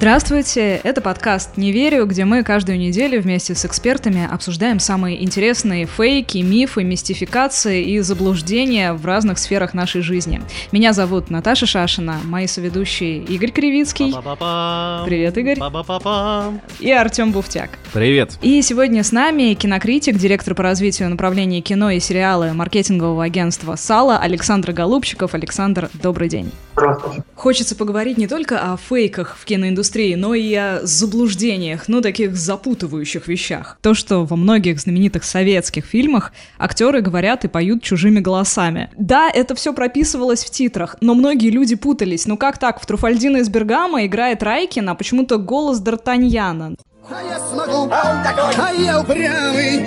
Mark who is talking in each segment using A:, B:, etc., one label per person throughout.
A: Здравствуйте, это подкаст «Не верю», где мы каждую неделю вместе с экспертами обсуждаем самые интересные фейки, мифы, мистификации и заблуждения в разных сферах нашей жизни. Меня зовут Наташа Шашина, мои соведущие Игорь Кривицкий. Привет, Игорь. И Артем Буфтяк.
B: Привет.
A: И сегодня с нами кинокритик, директор по развитию направления кино и сериалы маркетингового агентства «Сала» Александр Голубчиков. Александр, добрый день.
C: Здравствуйте.
A: Хочется поговорить не только о фейках в киноиндустрии, но и о заблуждениях, ну, таких запутывающих вещах. То, что во многих знаменитых советских фильмах актеры говорят и поют чужими голосами. Да, это все прописывалось в титрах, но многие люди путались. Ну как так, в Труфальдино из Бергама играет Райкин, а почему-то голос Д'Артаньяна.
D: А я смогу, а я упрямый,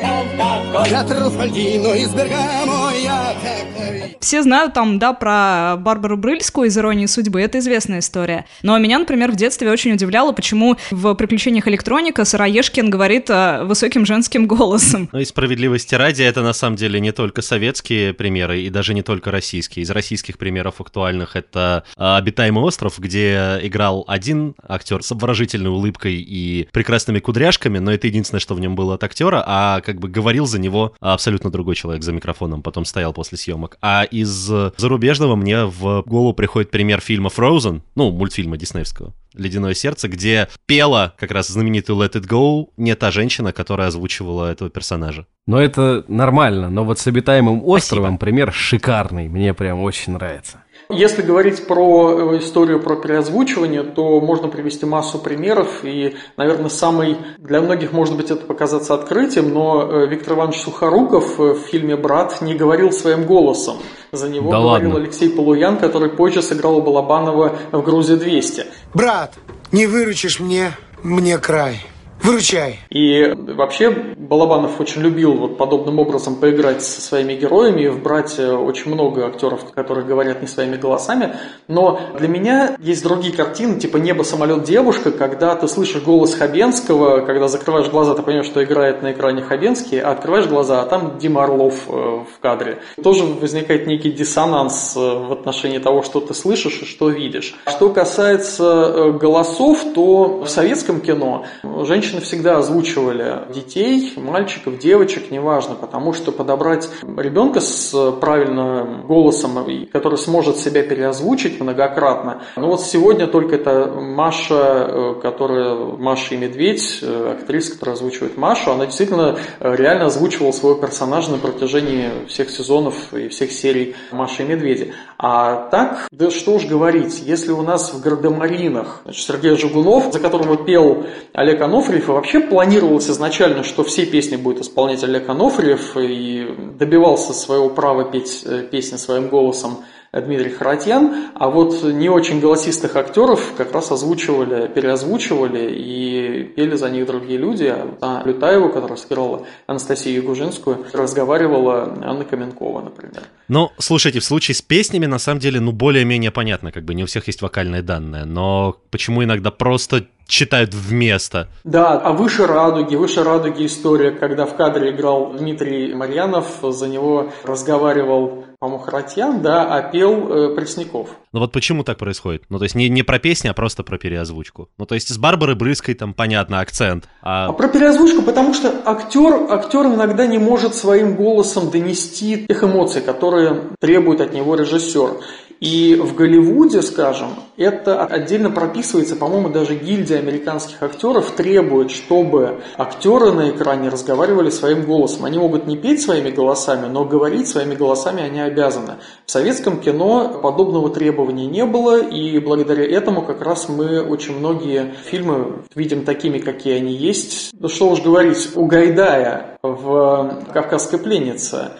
D: я Труфальдино из Бергамо, я такой.
A: Все знают там, да, про Барбару Брыльскую из «Иронии судьбы», это известная история. Но меня, например, в детстве очень удивляло, почему в «Приключениях электроника» Сыроежкин говорит э, высоким женским голосом.
B: Ну и справедливости ради, это на самом деле не только советские примеры и даже не только российские. Из российских примеров актуальных это а, «Обитаемый остров», где играл один актер с обворожительной улыбкой и прекрасными кудряшками, но это единственное, что в нем было от актера, а как бы говорил за него абсолютно другой человек за микрофоном, потом стоял после съемок. А из зарубежного мне в голову приходит пример фильма Frozen, ну, мультфильма диснеевского. «Ледяное сердце», где пела как раз знаменитую «Let It Go» не та женщина, которая озвучивала этого персонажа.
E: Но это нормально, но вот с обитаемым островом пример шикарный, мне прям очень нравится.
C: Если говорить про э, историю про переозвучивание, то можно привести массу примеров. И, наверное, самый для многих, может быть, это показаться открытием, но э, Виктор Иванович Сухоруков э, в фильме «Брат» не говорил своим голосом. За него
E: Да
C: говорил
E: ладно?
C: Алексей Полуян, который позже сыграл у Балабанова в «Грузия-200».
F: Брат, не выручишь мне, мне край. Выручай.
C: И вообще Балабанов очень любил вот подобным образом поиграть со своими героями вбрать э, очень много актеров, которые говорят не своими голосами. Но для меня есть другие картины, типа «Небо, самолет, девушка», когда ты слышишь голос Хабенского, когда закрываешь глаза, ты понимаешь, что играет на экране Хабенский, а открываешь глаза, а там Дима Орлов э, в кадре. Тоже возникает некий диссонанс э, в отношении того, что ты слышишь и что видишь. Что касается голосов, то в советском кино женщины всегда озвучивали детей, мальчиков, девочек, неважно, потому что подобрать ребенка с правильным голосом, который сможет себя переозвучить многократно. Ну вот сегодня только это Маша, э, которая Маша и Медведь, э, актриса, которая озвучивает Машу, она действительно э, реально озвучивала своего персонажа на протяжении всех сезонов и всех серий Маши и Медведи. А так, да что уж говорить, если у нас в Гардемаринах значит, Сергей Жигунов, за которого пел Олег Анофриев, и вообще планировалось изначально, что все песни будет исполнять Олег Анофриев, и добивался своего права петь э, песни своим голосом Дмитрий Харатьян, а вот не очень голосистых актеров как раз озвучивали, переозвучивали и пели за них другие люди. А Лютаева, которая сыграла Анастасию Ягужинскую, разговаривала Анна Каменкова, например.
B: Ну, слушайте, в случае с песнями, на самом деле, ну, более-менее понятно, как бы не у всех есть вокальные данные, но почему иногда просто читают вместо?
C: Да, а «Выше радуги», «Выше радуги» история, когда в кадре играл Дмитрий Марьянов, за него разговаривал, по-моему, Харатьян, да, а пел э, Пресняков.
B: Ну вот почему так происходит? Ну, то есть не, не про песни, а просто про переозвучку. Ну, то есть с Барбарой Брыской там, понятно, акцент.
C: А
B: А
C: про переозвучку, потому что актер, актер иногда не может своим голосом донести тех эмоций, которые требует от него режиссер. И в Голливуде, скажем, это отдельно прописывается, по-моему, даже гильдия американских актеров требует, чтобы актеры на экране разговаривали своим голосом. Они могут не петь своими голосами, но говорить своими голосами они обязаны. В советском кино подобного требования не было, и благодаря этому как раз мы очень многие фильмы видим такими, какие они есть. Ну что уж говорить, у Гайдая в «Кавказской пленнице»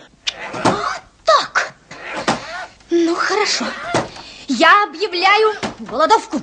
G: Так, ну хорошо. Я объявляю голодовку.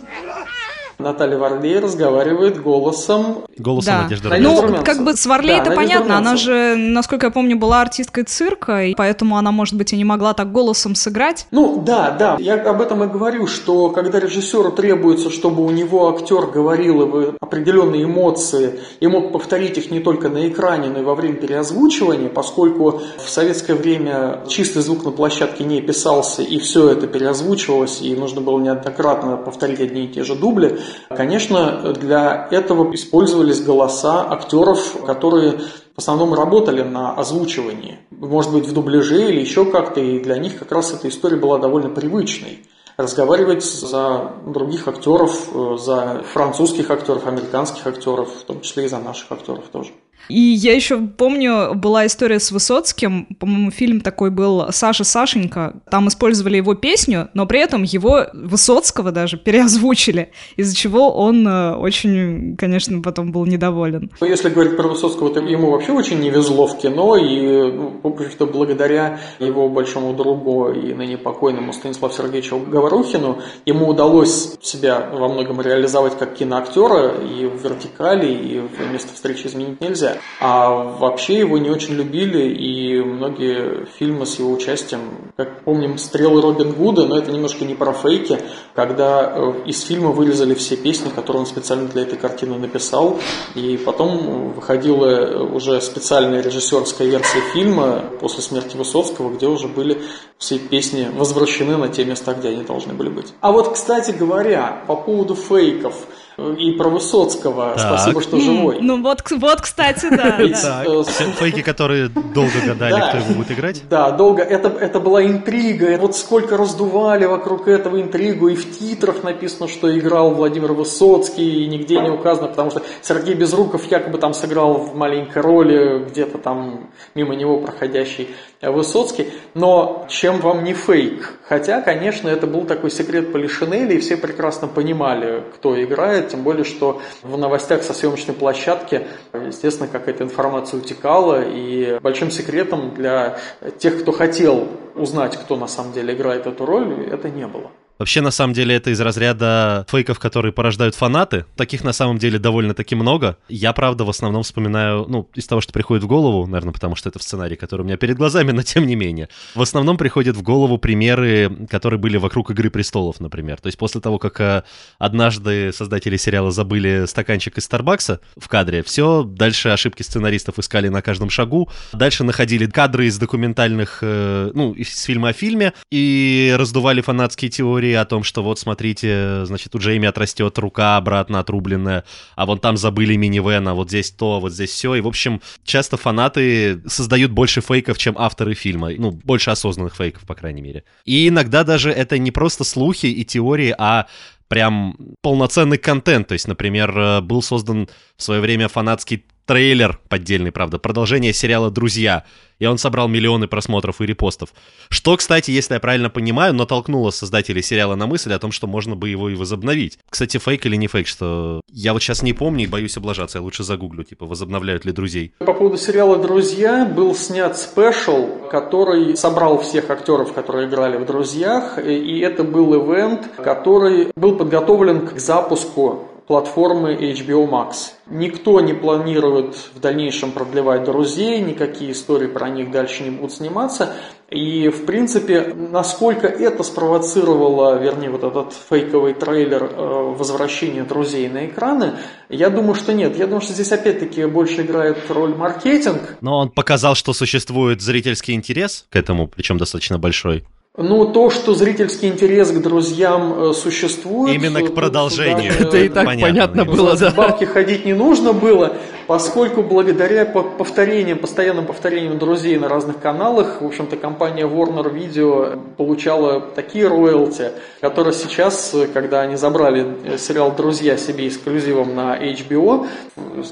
C: Наталья Варлей разговаривает голосом...
B: Голосом
A: Да.
B: Надежды
C: Надежда
A: Ну,
C: Румянцева.
A: как бы с Варлей
C: Да,
A: это
C: Надежда
A: понятно, она же, насколько я помню, была артисткой цирка, и поэтому она, может быть, и не могла так голосом сыграть.
C: Ну да, да, я об этом и говорю, что когда режиссеру требуется, чтобы у него актер говорил определенные эмоции и мог повторить их не только на экране, но и во время переозвучивания, поскольку в советское время чистый звук на площадке не писался и все это переозвучивалось, и нужно было неоднократно повторить одни и те же дубли, конечно, для этого использовались голоса актеров, которые в основном работали на озвучивании, может быть, в дубляже или еще как-то, и для них как раз эта история была довольно привычной. Разговаривать за других актеров, э, за французских актеров, американских актеров, в том числе и за наших актеров тоже.
A: И я еще помню, была история с Высоцким, по-моему, фильм такой был «Саша Сашенька», там использовали его песню, но при этом его, Высоцкого даже, переозвучили, из-за чего он э, очень, конечно, потом был недоволен.
C: Но если говорить про Высоцкого, то ему вообще очень не везло в кино, и, ну, в общем-то, благодаря его большому другу и ныне покойному Станиславу Сергеевичу Говорухину, ему удалось себя во многом реализовать как киноактера и в вертикали, и в место встречи изменить нельзя. А вообще его не очень любили, и многие фильмы с его участием, как помним, «Стрелы Робин Гуда», но это немножко не про фейки, когда э, из фильма вырезали все песни, которые он специально для этой картины написал, и потом выходила уже специальная режиссерская версия фильма после смерти Высоцкого, где уже были все песни возвращены на те места, где они должны были быть. А вот, кстати говоря, по поводу фейков э, и про Высоцкого,
B: Так.
C: спасибо, что живой.
A: Ну вот, вот, кстати, да.
C: Э,
B: Фейки, которые долго гадали,
C: Да.
B: кто его будет играть.
C: Да, долго. Это, это была интрига. Вот сколько раздували вокруг этого интригу. И в титрах написано, что играл Владимир Высоцкий. И нигде не указано, потому что Сергей Безруков якобы там сыграл в маленькой роли, где-то там мимо него проходящий Высоцкий. Но чем вам не фейк? Хотя, конечно, это был такой секрет Полишинеля, и все прекрасно понимали, кто играет. Тем более, что в новостях со съемочной площадки, естественно, какая-то информация утекала. И большим секретом для тех, кто хотел узнать, кто на самом деле играет эту роль, это не было.
B: Вообще, на самом деле, это из разряда фейков, которые порождают фанаты. Таких, на самом деле, довольно-таки много. Я, правда, в основном вспоминаю, ну, из того, что приходит в голову, наверное, потому что это в сценарии, который у меня перед глазами, но тем не менее. В основном приходят в голову примеры, которые были вокруг «Игры престолов», например. То есть после того, как э, однажды создатели сериала забыли стаканчик из Старбакса в кадре, все, дальше ошибки сценаристов искали на каждом шагу, дальше находили кадры из документальных, э, ну, из фильма о фильме, и раздували фанатские теории о том, что вот, смотрите, значит, у Джейми отрастет рука обратно отрубленная, а вон там забыли минивэн, а вот здесь то, вот здесь все. И, в общем, часто фанаты создают больше фейков, чем авторы фильма. Ну, больше осознанных фейков, по крайней мере. И иногда даже это не просто слухи и теории, а прям полноценный контент. То есть, например, э, был создан в свое время фанатский трейлер поддельный, правда, продолжение сериала «Друзья», и он собрал миллионы просмотров и репостов. Что, кстати, если я правильно понимаю, натолкнуло создателей сериала на мысль о том, что можно бы его и возобновить. Кстати, фейк или не фейк, что я вот сейчас не помню и боюсь облажаться, я лучше загуглю, типа, возобновляют ли друзей.
C: По поводу сериала «Друзья» был снят спешл, который собрал всех актеров, которые играли в «Друзьях», и это был ивент, который был подготовлен к запуску платформы HBO Max. Никто не планирует в дальнейшем продлевать «Друзей», никакие истории про них дальше не будут сниматься. И, в принципе, насколько это спровоцировало, вернее, вот этот фейковый трейлер э, возвращения «Друзей» на экраны, я думаю, что нет. Я думаю, что здесь опять-таки больше играет роль маркетинг,
B: Но он показал, что существует зрительский интерес к этому, причем достаточно большой.
C: Ну, то, что зрительский интерес к друзьям э, существует...
B: Именно
C: э,
B: к продолжению.
C: даже,
E: Это и так понятно
B: наверное.
E: было,
C: за
E: да.
C: бабки ходить не нужно было, поскольку благодаря по- повторениям, постоянным повторениям друзей на разных каналах, в общем-то, компания Warner Video получала такие роялти, которые сейчас, когда они забрали э, сериал «Друзья» себе эксклюзивом на HBO,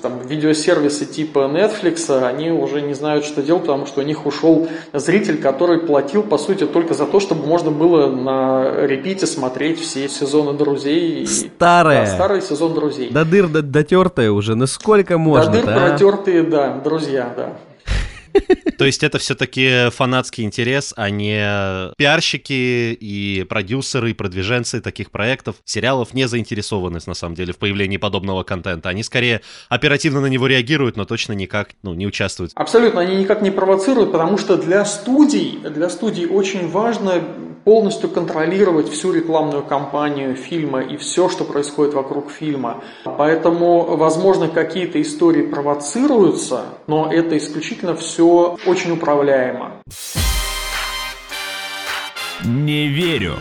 C: там, видеосервисы типа Netflix, они уже не знают, что делать, потому что у них ушел зритель, который платил, по сути, только за то, чтобы можно было на репите смотреть все сезоны «Друзей».
E: Старая.
C: Да, старый сезон «Друзей».
E: До дыр до- дотертая уже, ну сколько
C: До
E: можно
C: дыр
E: а?
C: протертые, да, друзья, да.
B: То есть это все-таки фанатский интерес, а не пиарщики и продюсеры, и продвиженцы таких проектов, сериалов не заинтересованы, на самом деле, в появлении подобного контента. Они скорее оперативно на него реагируют, но точно никак ну, не участвуют.
C: Абсолютно, они никак не провоцируют, потому что для студий, для студий очень важно полностью контролировать всю рекламную кампанию фильма и все, что происходит вокруг фильма. Поэтому, возможно, какие-то истории провоцируются, но это исключительно все очень управляемо.
H: Не верю.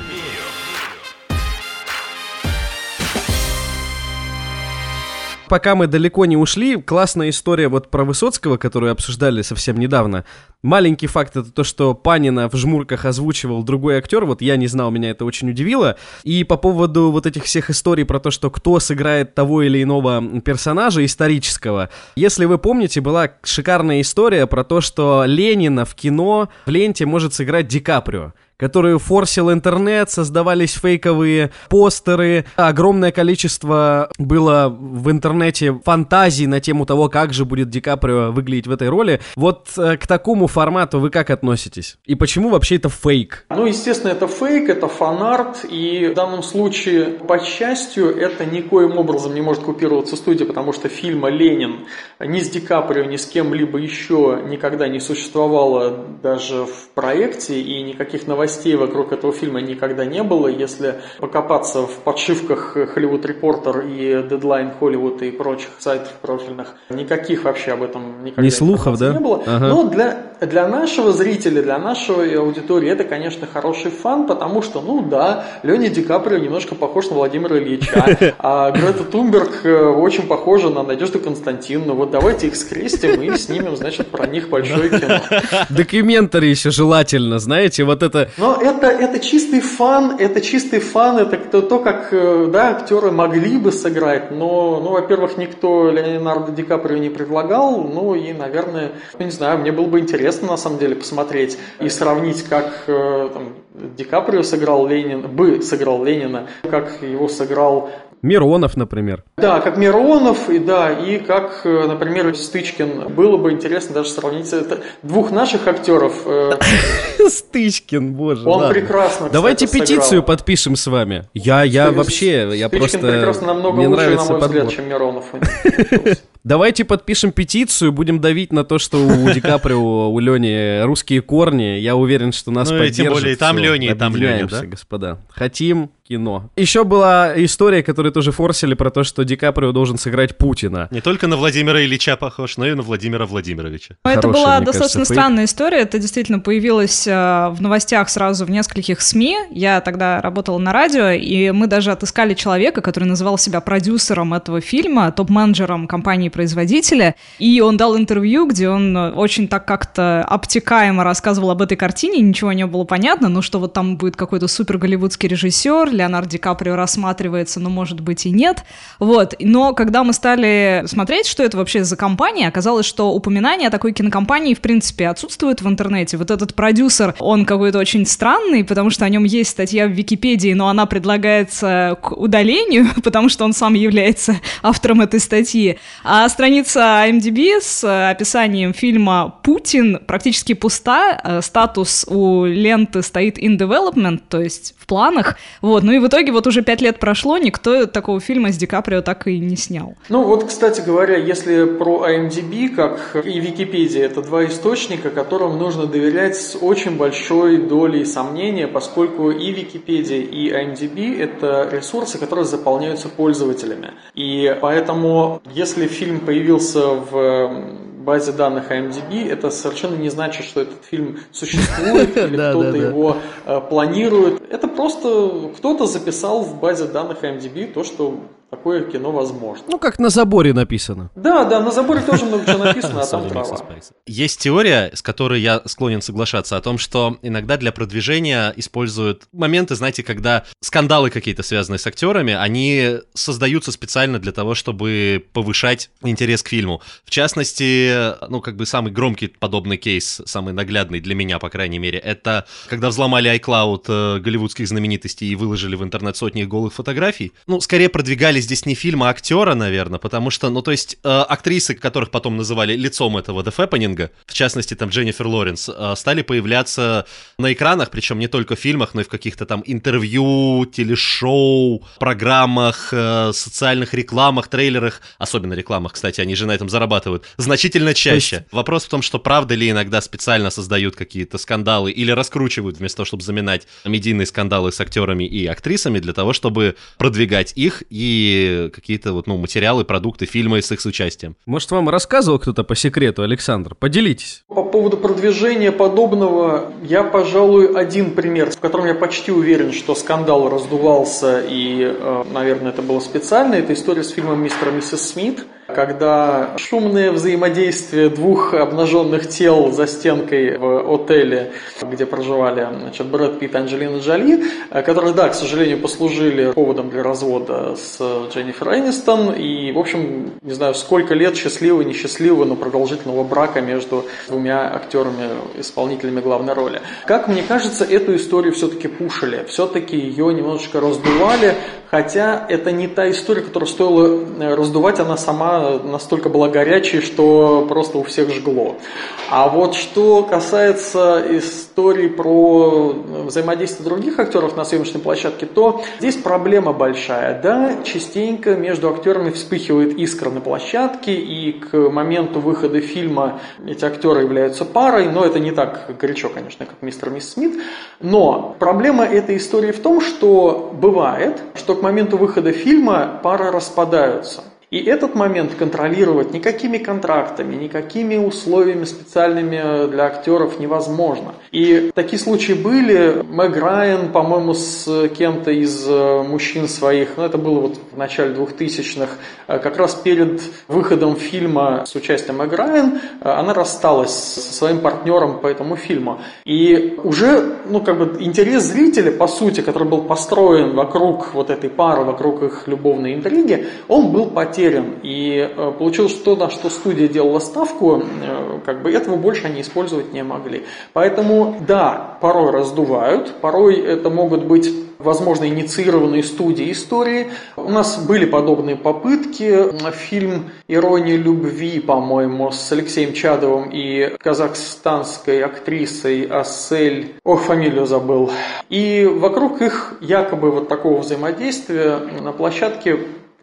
E: Пока мы далеко не ушли, классная история вот про Высоцкого, которую обсуждали совсем недавно. Маленький факт это то, что Панина в «Жмурках» озвучивал другой актер, вот я не знал, меня это очень удивило. И по поводу вот этих всех историй про то, что кто сыграет того или иного персонажа исторического, если вы помните, была шикарная история про то, что Ленина в кино в ленте может сыграть Ди Каприо который форсил интернет, создавались фейковые постеры, огромное количество было в интернете фантазий на тему того, как же будет Ди Каприо выглядеть в этой роли. Вот э, к такому формату вы как относитесь? И почему вообще это фейк?
C: Ну, естественно, это фейк, это фанарт, и в данном случае, по счастью, это никоим образом не может купироваться студия, потому что фильма «Ленин» ни с Ди Каприо, ни с кем-либо еще никогда не существовало даже в проекте, и никаких новостей вокруг этого фильма никогда не было. Если покопаться в подшивках Hollywood Reporter и Deadline Hollywood и прочих сайтов профильных, никаких вообще об этом никогда
E: не слухов, да?
C: не было. Ага. Но для, для нашего зрителя, для нашей аудитории это, конечно, хороший фан, потому что, ну да, Леня Ди Каприо немножко похож на Владимира Ильича, а Грета Тунберг э, очень похожа на Надежду Константиновну. Вот давайте их скрестим и снимем, значит, про них большое кино.
E: Документари еще желательно, знаете, вот это
C: но это, это чистый фан, это чистый фан, это то, то, как э, да, актеры могли бы сыграть, но, ну, во-первых, никто Леонардо Ди Каприо не предлагал, ну и, наверное, ну, не знаю, мне было бы интересно на самом деле посмотреть и сравнить, как э, там, Ди Каприо сыграл Ленин, бы сыграл Ленина, как его сыграл
E: Миронов, например.
C: Да, как Миронов, и да, и как, э, например, Стычкин. Было бы интересно даже сравнить это двух наших актеров. Э,
E: Стычкин, боже.
C: Он прекрасно.
E: Давайте петицию подпишем с вами. Я, я вообще, я просто.
C: прекрасно намного лучше, на мой взгляд, чем Миронов.
E: Давайте подпишем петицию, будем давить на то, что у Ди Каприо, у Лени русские корни. Я уверен, что нас ну, поддержат. Ну и тем более,
B: там Лени, там Леня, да?
E: господа. Хотим кино. Еще была история, которую тоже форсили про то, что Ди Каприо должен сыграть Путина.
B: Не только на Владимира Ильича похож, но и на Владимира Владимировича.
A: Хорошая, это была достаточно кажется, странная история. Это действительно появилось э, в новостях сразу в нескольких СМИ. Я тогда работала на радио, и мы даже отыскали человека, который называл себя продюсером этого фильма, топ-менеджером компании-производителя. И он дал интервью, где он очень так как-то обтекаемо рассказывал об этой картине, ничего не было понятно, но что вот там будет какой-то супер голливудский режиссер, Леонардо Ди Каприо рассматривается, но может быть и нет. Вот. Но когда мы стали смотреть, что это вообще за компания, оказалось, что упоминание о такой кинокомпании в принципе отсутствует в интернете. Вот этот продюсер, он какой-то очень странный, потому что о нем есть статья в Википедии, но она предлагается к удалению, потому что он сам является автором этой статьи. А страница IMDb с описанием фильма «Путин» практически пуста. Э, статус у ленты стоит in development, то есть в планах. Вот. Ну и в итоге вот уже пять лет прошло, никто такого фильма с Ди Каприо так и не снял.
C: Ну вот, кстати говоря, если про IMDb, как и Википедия, это два источника, которым нужно доверять с очень большой долей сомнения, поскольку и Википедия, и IMDb – это ресурсы, которые заполняются пользователями. И поэтому, если фильм появился в базе данных IMDb, это совершенно не значит, что этот фильм существует или кто-то его э, планирует. Это просто кто-то записал в базе данных IMDb то, что такое кино возможно.
E: Ну, как на заборе написано.
C: Да, да, на заборе тоже много чего написано, а там трава.
B: Есть теория, с которой я склонен соглашаться, о том, что иногда для продвижения используют моменты, знаете, когда скандалы какие-то связанные с актерами, они создаются специально для того, чтобы повышать интерес к фильму. В частности, ну, как бы самый громкий подобный кейс, самый наглядный для меня, по крайней мере, это когда взломали iCloud э, голливудских знаменитостей и выложили в интернет сотни голых фотографий. Ну, скорее продвигали продвигали здесь не фильм, а актера, наверное, потому что, ну, то есть, э, актрисы, которых потом называли лицом этого дефэппенинга, в частности, там, Дженнифер Лоренс, э, стали появляться на экранах, причем не только в фильмах, но и в каких-то там интервью, телешоу, программах, э, социальных рекламах, трейлерах, особенно рекламах, кстати, они же на этом зарабатывают, значительно чаще. Есть... Вопрос в том, что правда ли иногда специально создают какие-то скандалы или раскручивают вместо того, чтобы заминать медийные скандалы с актерами и актрисами для того, чтобы продвигать их и какие-то вот, ну, материалы, продукты, фильмы с их участием.
E: Может, вам рассказывал кто-то по секрету, Александр? Поделитесь.
C: По поводу продвижения подобного, я, пожалуй, один пример, в котором я почти уверен, что скандал раздувался и, э, наверное, это было специально. Это история с фильмом «Мистер и миссис Смит», когда шумное взаимодействие двух обнаженных тел за стенкой в отеле, где проживали значит, Брэд Питт и Анджелина Джоли, которые, да, к сожалению, послужили поводом для развода с Дженнифер Энистон, и, в общем, не знаю, сколько лет счастливого, несчастливого, но продолжительного брака между двумя актерами, исполнителями главной роли. Как мне кажется, эту историю все-таки пушили, все-таки ее немножечко раздували, хотя это не та история, которую стоило э, раздувать, она сама настолько была горячей, что просто у всех жгло. А вот что касается истории про взаимодействие других актеров на съемочной площадке, то здесь проблема большая. Да, частенько между актерами вспыхивает искра на площадке, и к моменту выхода фильма эти актеры являются парой, но это не так горячо, конечно, как мистер Мисс Смит. Но проблема этой истории в том, что бывает, что к моменту выхода фильма пары распадаются. И этот момент контролировать никакими контрактами, никакими условиями специальными для актеров невозможно. И такие случаи были. Мэг Райан, по-моему, с кем-то из э, мужчин своих, ну это было вот в начале 2000-х, э, как раз перед выходом фильма с участием Мэг Райан, э, она рассталась со своим партнером по этому фильму. И уже, ну как бы интерес зрителя, по сути, который был построен вокруг вот этой пары, вокруг их любовной интриги, он был потерян потерян. И э, получилось, что то, на что студия делала ставку, э, как бы этого больше они использовать не могли. Поэтому, да, порой раздувают, порой это могут быть возможно, инициированные студии истории. У нас были подобные попытки. Фильм «Ирония любви», по-моему, с Алексеем Чадовым и казахстанской актрисой Асель, ох, фамилию забыл. И вокруг их якобы вот такого взаимодействия на площадке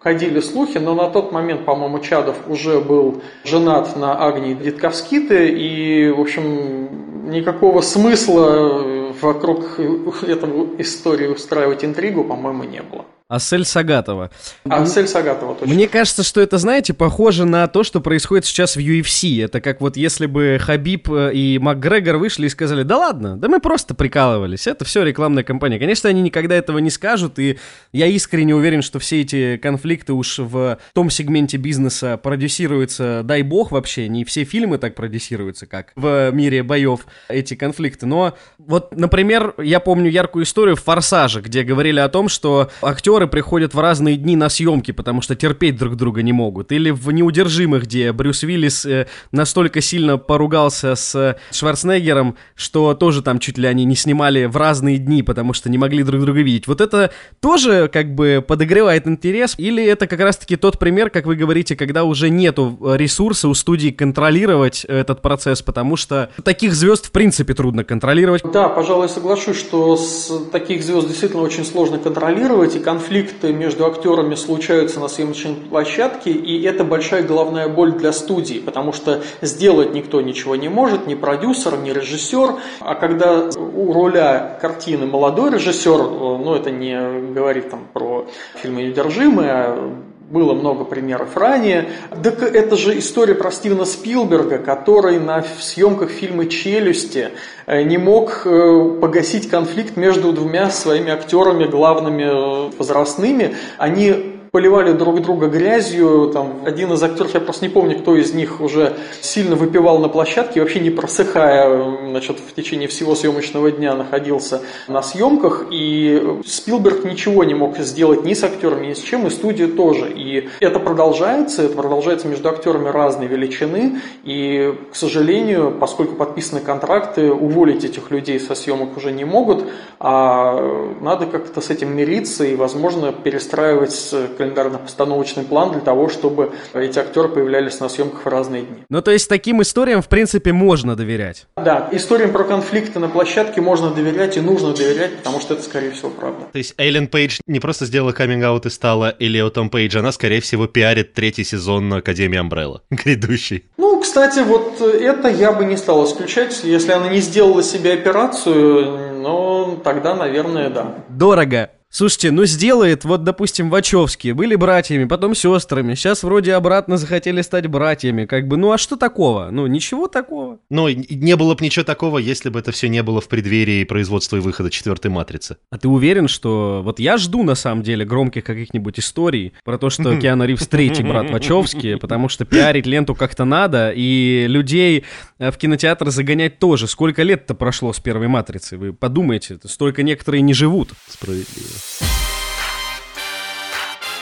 C: ходили слухи, но на тот момент, по-моему, Чадов уже был женат на Агнии Дитковските, и, в общем, никакого смысла вокруг этого истории устраивать интригу, по-моему, не было.
E: Асель Сагатова.
C: Асель Сагатова, точно.
E: Мне кажется, что это, знаете, похоже на то, что происходит сейчас в UFC. Это как вот если бы Хабиб э, и МакГрегор вышли и сказали, да ладно, да мы просто прикалывались, это все рекламная кампания. Конечно, они никогда этого не скажут, и я искренне уверен, что все эти конфликты уж в том сегменте бизнеса продюсируются, дай бог вообще, не все фильмы так продюсируются, как в мире боев эти конфликты. Но вот, например, я помню яркую историю в «Форсаже», где говорили о том, что актер актеры приходят в разные дни на съемки, потому что терпеть друг друга не могут. Или в «Неудержимых», где Брюс Уиллис э, настолько сильно поругался с Шварценеггером, что тоже там чуть ли они не снимали в разные дни, потому что не могли друг друга видеть. Вот это тоже как бы подогревает интерес? Или это как раз-таки тот пример, как вы говорите, когда уже нету ресурса у студии контролировать этот процесс, потому что таких звезд в принципе трудно контролировать?
C: Да, пожалуй, соглашусь, что с таких звезд действительно очень сложно контролировать, и конфликт конфликты между актерами случаются на съемочной площадке, и это большая головная боль для студии, потому что сделать никто ничего не может, ни продюсер, ни режиссер. А когда у руля картины молодой режиссер, ну это не говорит там про фильмы «Неудержимые», а было много примеров ранее. Так это же история про Стивена Спилберга, который на съемках фильма «Челюсти» э, не мог э, погасить конфликт между двумя своими актерами, главными э, возрастными. Они поливали друг друга грязью. Там, один из актеров, я просто не помню, кто из них уже сильно выпивал на площадке, вообще не просыхая, значит, в течение всего съемочного дня находился на съемках. И Спилберг ничего не мог сделать ни с актерами, ни с чем, и студия тоже. И это продолжается, это продолжается между актерами разной величины. И, к сожалению, поскольку подписаны контракты, уволить этих людей со съемок уже не могут, а надо как-то с этим мириться и, возможно, перестраивать календарно-постановочный план для того, чтобы эти актеры появлялись на съемках в разные дни.
E: Ну, то есть таким историям, в принципе, можно доверять.
C: Да, историям про конфликты на площадке можно доверять и нужно доверять, потому что это, скорее всего, правда.
B: То есть Эйлен Пейдж не просто сделала каминг-аут и стала Элиотом Пейдж, она, скорее всего, пиарит третий сезон Академии Амбрелла, грядущий.
C: Ну, кстати, вот это я бы не стал исключать. Если она не сделала себе операцию, ну, тогда, наверное, да.
E: Дорого. Слушайте, ну сделает, вот, допустим, Вачовские были братьями, потом сестрами, сейчас вроде обратно захотели стать братьями, как бы, ну а что такого? Ну, ничего такого.
B: Ну, не было бы ничего такого, если бы это все не было в преддверии производства и выхода четвертой матрицы.
E: А ты уверен, что... Вот я жду, на самом деле, громких каких-нибудь историй про то, что Киану Ривз третий брат Вачовски, потому что пиарить ленту как-то надо, и людей э, в кинотеатр загонять тоже. Сколько лет-то прошло с первой матрицы? Вы подумайте, столько некоторые не живут.
B: Справедливо.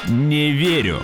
H: Не верю.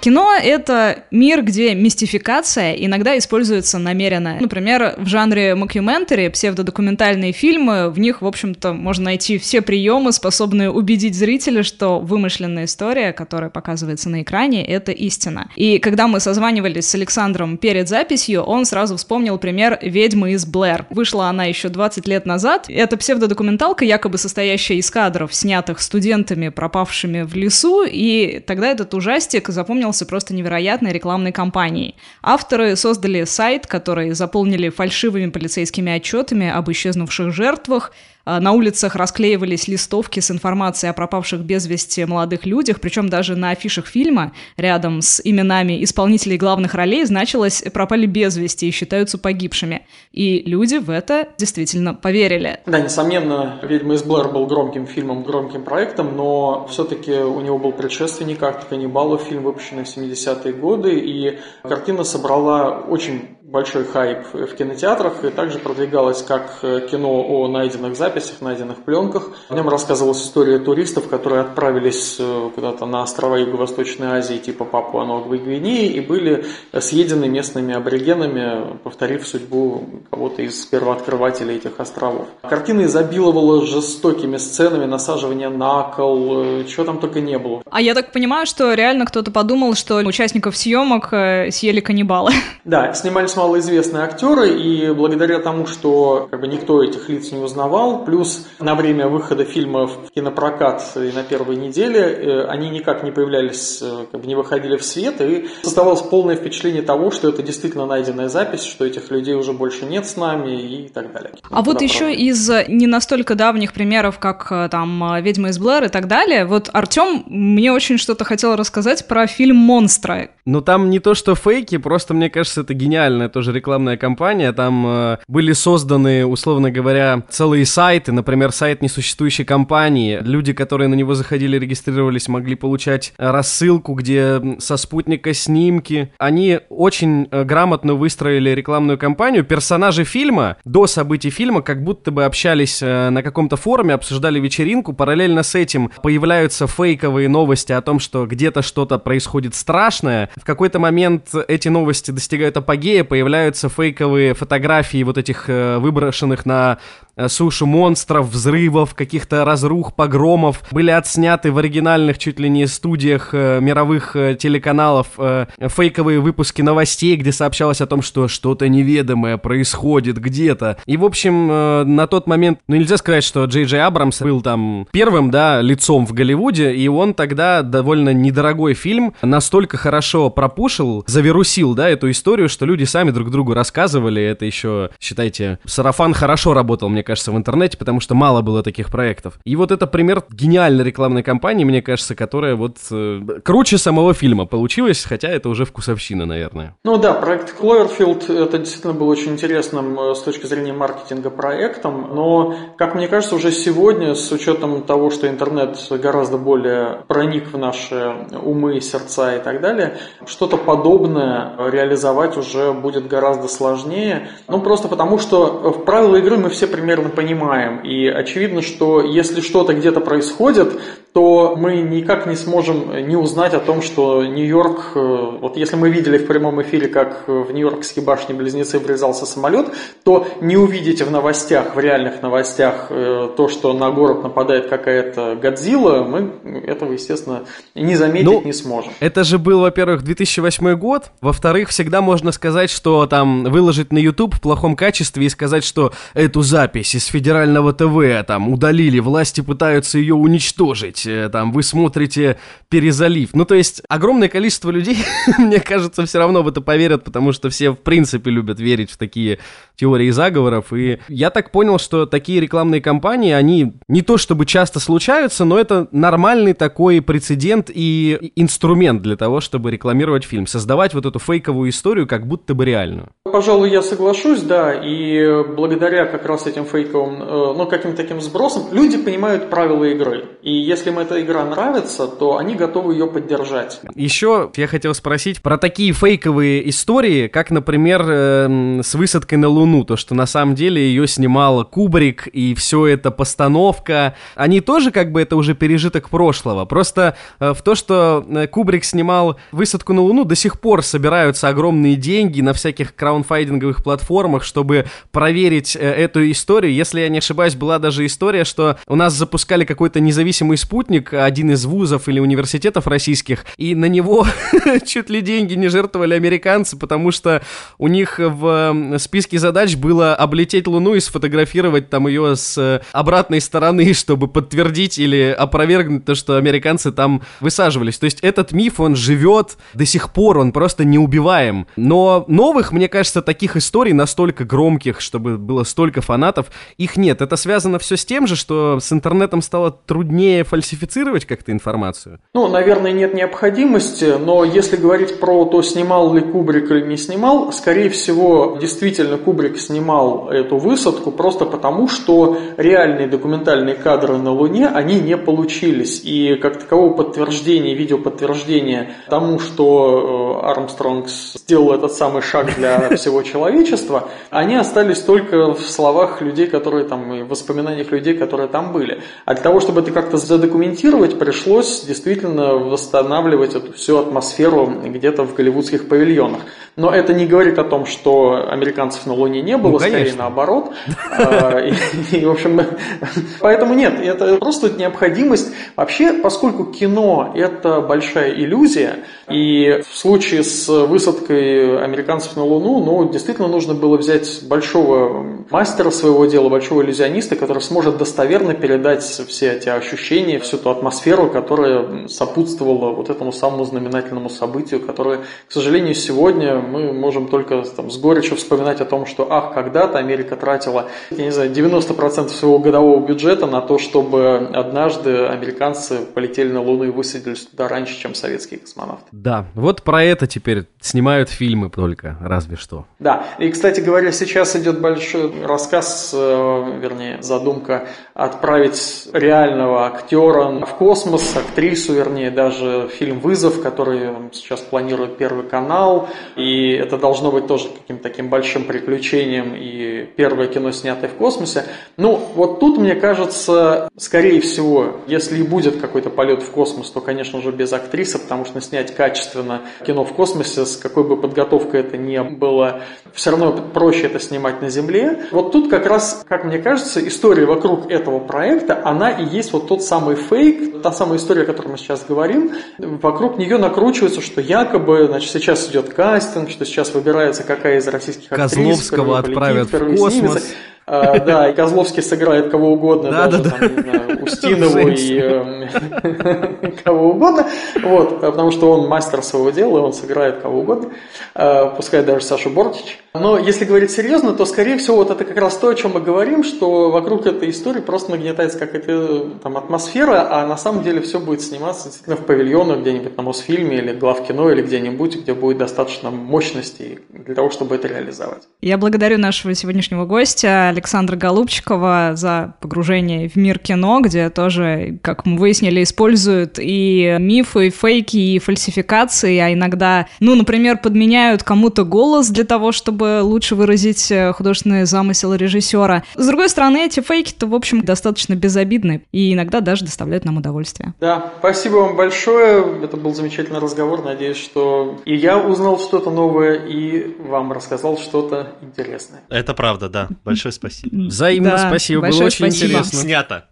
A: Кино — это мир, где мистификация иногда используется намеренно. Например, в жанре мокюментари, псевдодокументальные фильмы, в них, в общем-то, можно найти все приемы, способные убедить зрителя, что вымышленная история, которая показывается на экране, — это истина. И когда мы созванивались с Александром перед записью, он сразу вспомнил пример «Ведьмы из Блэр». Вышла она еще 20 лет назад. Это псевдодокументалка, якобы состоящая из кадров, снятых студентами, пропавшими в лесу, и тогда этот ужастик запомнил запомнился просто невероятной рекламной кампанией. Авторы создали сайт, который заполнили фальшивыми полицейскими отчетами об исчезнувших жертвах, на улицах расклеивались листовки с информацией о пропавших без вести молодых людях, причем даже на афишах фильма рядом с именами исполнителей главных ролей значилось «пропали без вести» и считаются погибшими. И люди в это действительно поверили.
C: Да, несомненно, «Ведьма из Блэр» был громким фильмом, громким проектом, но все-таки у него был предшественник «Акт каннибалов», фильм, выпущенный в 70-е годы, и картина собрала очень большой хайп в кинотеатрах и также продвигалось как кино о найденных записях, найденных пленках. В нем рассказывалась история туристов, которые отправились э, куда-то на острова Юго-Восточной Азии типа Папуа Новой Гвинеи и были съедены местными аборигенами, повторив судьбу кого-то из первооткрывателей этих островов. Картина изобиловала жестокими сценами насаживания на кол, э, чего там только не было.
A: А я так понимаю, что реально кто-то подумал, что участников съемок съели каннибалы.
C: Да, снимались малоизвестные актеры, и благодаря тому, что как бы, никто этих лиц не узнавал, плюс на время выхода фильма в кинопрокат и на первой неделе э, они никак не появлялись, э, как бы не выходили в свет, и создавалось полное впечатление того, что это действительно найденная запись, что этих людей уже больше нет с нами и так далее.
A: А вот еще из не настолько давних примеров, как э, там «Ведьма из Блэр» и так далее, вот Артем мне очень что-то хотел рассказать про фильм «Монстра».
E: Ну там не то, что фейки, просто мне кажется, это гениальная тоже рекламная кампания. Там э, были созданы, условно говоря, целые сайты, например, сайт несуществующей компании. Люди, которые на него заходили, регистрировались, могли получать рассылку, где со спутника снимки. Они очень э, грамотно выстроили рекламную кампанию. Персонажи фильма до событий фильма как будто бы общались э, на каком-то форуме, обсуждали вечеринку. Параллельно с этим появляются фейковые новости о том, что где-то что-то происходит страшное. В какой-то момент эти новости достигают апогея, появляются фейковые фотографии вот этих э, выброшенных на Э, сушу монстров, взрывов, каких-то разрух, погромов, были отсняты в оригинальных чуть ли не студиях э, мировых э, телеканалов э, фейковые выпуски новостей, где сообщалось о том, что что-то неведомое происходит где-то. И, в общем, э, на тот момент, ну, нельзя сказать, что Джей Джей Абрамс был там первым, да, лицом в Голливуде, и он тогда довольно недорогой фильм настолько хорошо пропушил, завирусил, да, эту историю, что люди сами друг другу рассказывали, это еще, считайте, сарафан хорошо работал, мне кажется, в интернете, потому что мало было таких проектов. И вот это пример гениальной рекламной кампании, мне кажется, которая вот э, круче самого фильма получилась, хотя это уже вкусовщина, наверное.
C: Ну да, проект Cloverfield, это действительно был очень интересным э, с точки зрения маркетинга проектом, но, как мне кажется, уже сегодня, с учетом того, что интернет гораздо более проник в наши умы, сердца и так далее, что-то подобное реализовать уже будет гораздо сложнее. Ну, просто потому, что в правила игры мы все примерно примерно понимаем. И очевидно, что если что-то где-то происходит, то мы никак не сможем не узнать о том, что Нью-Йорк, э, вот если мы видели в прямом эфире, как в Нью-Йоркские башни-близнецы врезался самолет, то не увидите в новостях, в реальных новостях э, то, что на город нападает какая-то Годзилла, мы этого, естественно, не заметить ну, не сможем.
E: Это же был, во-первых, 2008 год, во-вторых, всегда можно сказать, что там выложить на YouTube в плохом качестве и сказать, что эту запись из федерального ТВ там удалили, власти пытаются ее уничтожить, э, там вы смотрите перезалив. Ну, то есть, огромное количество людей, мне кажется, все равно в это поверят, потому что все, в принципе, любят верить в такие теории заговоров. И я так понял, что такие рекламные кампании, они не то чтобы часто случаются, но это нормальный такой прецедент и инструмент для того, чтобы рекламировать фильм. Создавать вот эту фейковую историю как будто бы реальную.
C: Пожалуй, я соглашусь, да, и благодаря как раз этим фейковым, э, ну, каким-то таким сбросам, люди понимают правила игры. И если им эта игра нравится, то они готовы ее поддержать.
E: Еще я хотел спросить про такие фейковые истории, как, например, э, с высадкой на Луну, то, что на самом деле ее снимал Кубрик, и все это постановка. Они тоже как бы это уже пережиток прошлого. Просто э, в то, что э, Кубрик снимал высадку на Луну, до сих пор собираются огромные деньги на всяких краунфайдинговых платформах, чтобы проверить э, эту историю. Если я не ошибаюсь, была даже история, что у нас запускали какой-то независимый спутник, один из вузов или университетов российских, и на него чуть ли деньги не жертвовали американцы, потому что у них в списке задач было облететь Луну и сфотографировать там ее с э, обратной стороны, чтобы подтвердить или опровергнуть то, что американцы там высаживались. То есть этот миф, он живет до сих пор, он просто неубиваем. Но новых, мне кажется, таких историй настолько громких, чтобы было столько фанатов, их нет. Это связано все с тем же, что с интернетом стало труднее фальсифицировать как-то информацию?
C: Ну, наверное, нет необходимости, но если говорить про то, снимал ли Кубрик или не снимал, скорее всего, действительно Кубрик снимал эту высадку просто потому, что реальные документальные кадры на Луне, они не получились. И как такового подтверждения, видеоподтверждения тому, что э, Армстронг сделал этот самый шаг для всего человечества, они остались только в словах людей, которые там, и в воспоминаниях людей, которые там были. А для того, чтобы это как-то задокументировать, пришлось действительно восстанавливать эту всю атмосферу где-то в голливудских павильонах. Но это не говорит о том, что американцев на Луне не было, ну, скорее наоборот. А, и, в общем, поэтому нет, это просто необходимость. Вообще, поскольку кино – это большая иллюзия, и в случае с высадкой американцев на Луну, ну, действительно нужно было взять большого мастера своего дела, большого иллюзиониста, который сможет достоверно передать все эти ощущения, всю ту атмосферу, которая сопутствовала вот этому самому знаменательному событию, которое, к сожалению, сегодня мы можем только там, с горечью вспоминать о том, что, ах, когда-то Америка тратила, я не знаю, 90% своего годового бюджета на то, чтобы однажды американцы полетели на Луну и высадились туда раньше, чем советские космонавты.
E: Да, вот про это теперь снимают фильмы только, разве что.
C: Да, и, кстати говоря, сейчас идет большой рассказ, э, вернее, задумка отправить реального актера в космос, актрису, вернее, даже фильм «Вызов», который сейчас планирует Первый канал, и это должно быть тоже каким-то таким большим приключением и первое кино, снятое в космосе. Ну, вот тут, мне кажется, скорее всего, если и будет какой-то полет в космос, то, конечно же, без актрисы, потому что снять качественно кино в космосе, с какой бы подготовкой это ни было, все равно проще это снимать на Земле. Вот тут как раз, как мне кажется, история вокруг этого проекта, она и есть вот тот самый фейк, та самая история, о которой мы сейчас говорим. Вокруг нее накручивается, что якобы, значит, сейчас идет кастинг, что сейчас выбирается какая из российских
E: Козловского
C: актрис,
E: отправят в космос. Снимется.
C: А, да, и Козловский сыграет кого угодно, да, даже да, там, да. Знаю, Устинову и э, кого угодно, вот, потому что он мастер своего дела, он сыграет кого угодно, э, пускай даже Сашу Бортич. Но если говорить серьезно, то, скорее всего, вот это как раз то, о чем мы говорим, что вокруг этой истории просто нагнетается какая-то там атмосфера, а на самом деле все будет сниматься действительно в павильонах где-нибудь на Мосфильме или главкино или где-нибудь, где будет достаточно мощности для того, чтобы это реализовать.
A: Я благодарю нашего сегодняшнего гостя Александра Голубчикова за погружение в мир кино, где тоже, как мы выяснили, используют и мифы, и фейки, и фальсификации, а иногда, ну, например, подменяют кому-то голос для того, чтобы лучше выразить э, художественный замысел режиссера. С другой стороны, эти фейки-то, в общем, достаточно безобидны и иногда даже доставляют нам удовольствие.
C: Да, спасибо вам большое. Это был замечательный разговор. Надеюсь, что и я узнал что-то новое, и вам рассказал что-то интересное.
B: Это правда, да. Большое спасибо.
E: Взаимно
A: Да,
E: спасибо, было очень
A: спасибо.
E: интересно.
B: Снято.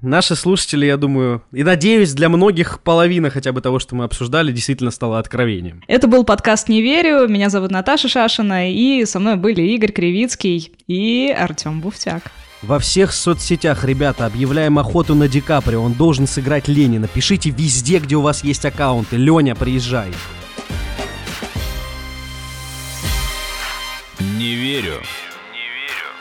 E: Наши слушатели, я думаю, и надеюсь, для многих половина хотя бы того, что мы обсуждали, действительно стала откровением.
A: Это был подкаст «Не верю». Меня зовут Наташа Шашина, и со мной были Игорь Кривицкий и Артем Буфтяк.
E: Во всех соцсетях, ребята, объявляем охоту на Ди Каприо. Он должен сыграть Ленина. Пишите везде, где у вас есть аккаунты. Леня, приезжай.
H: Не верю.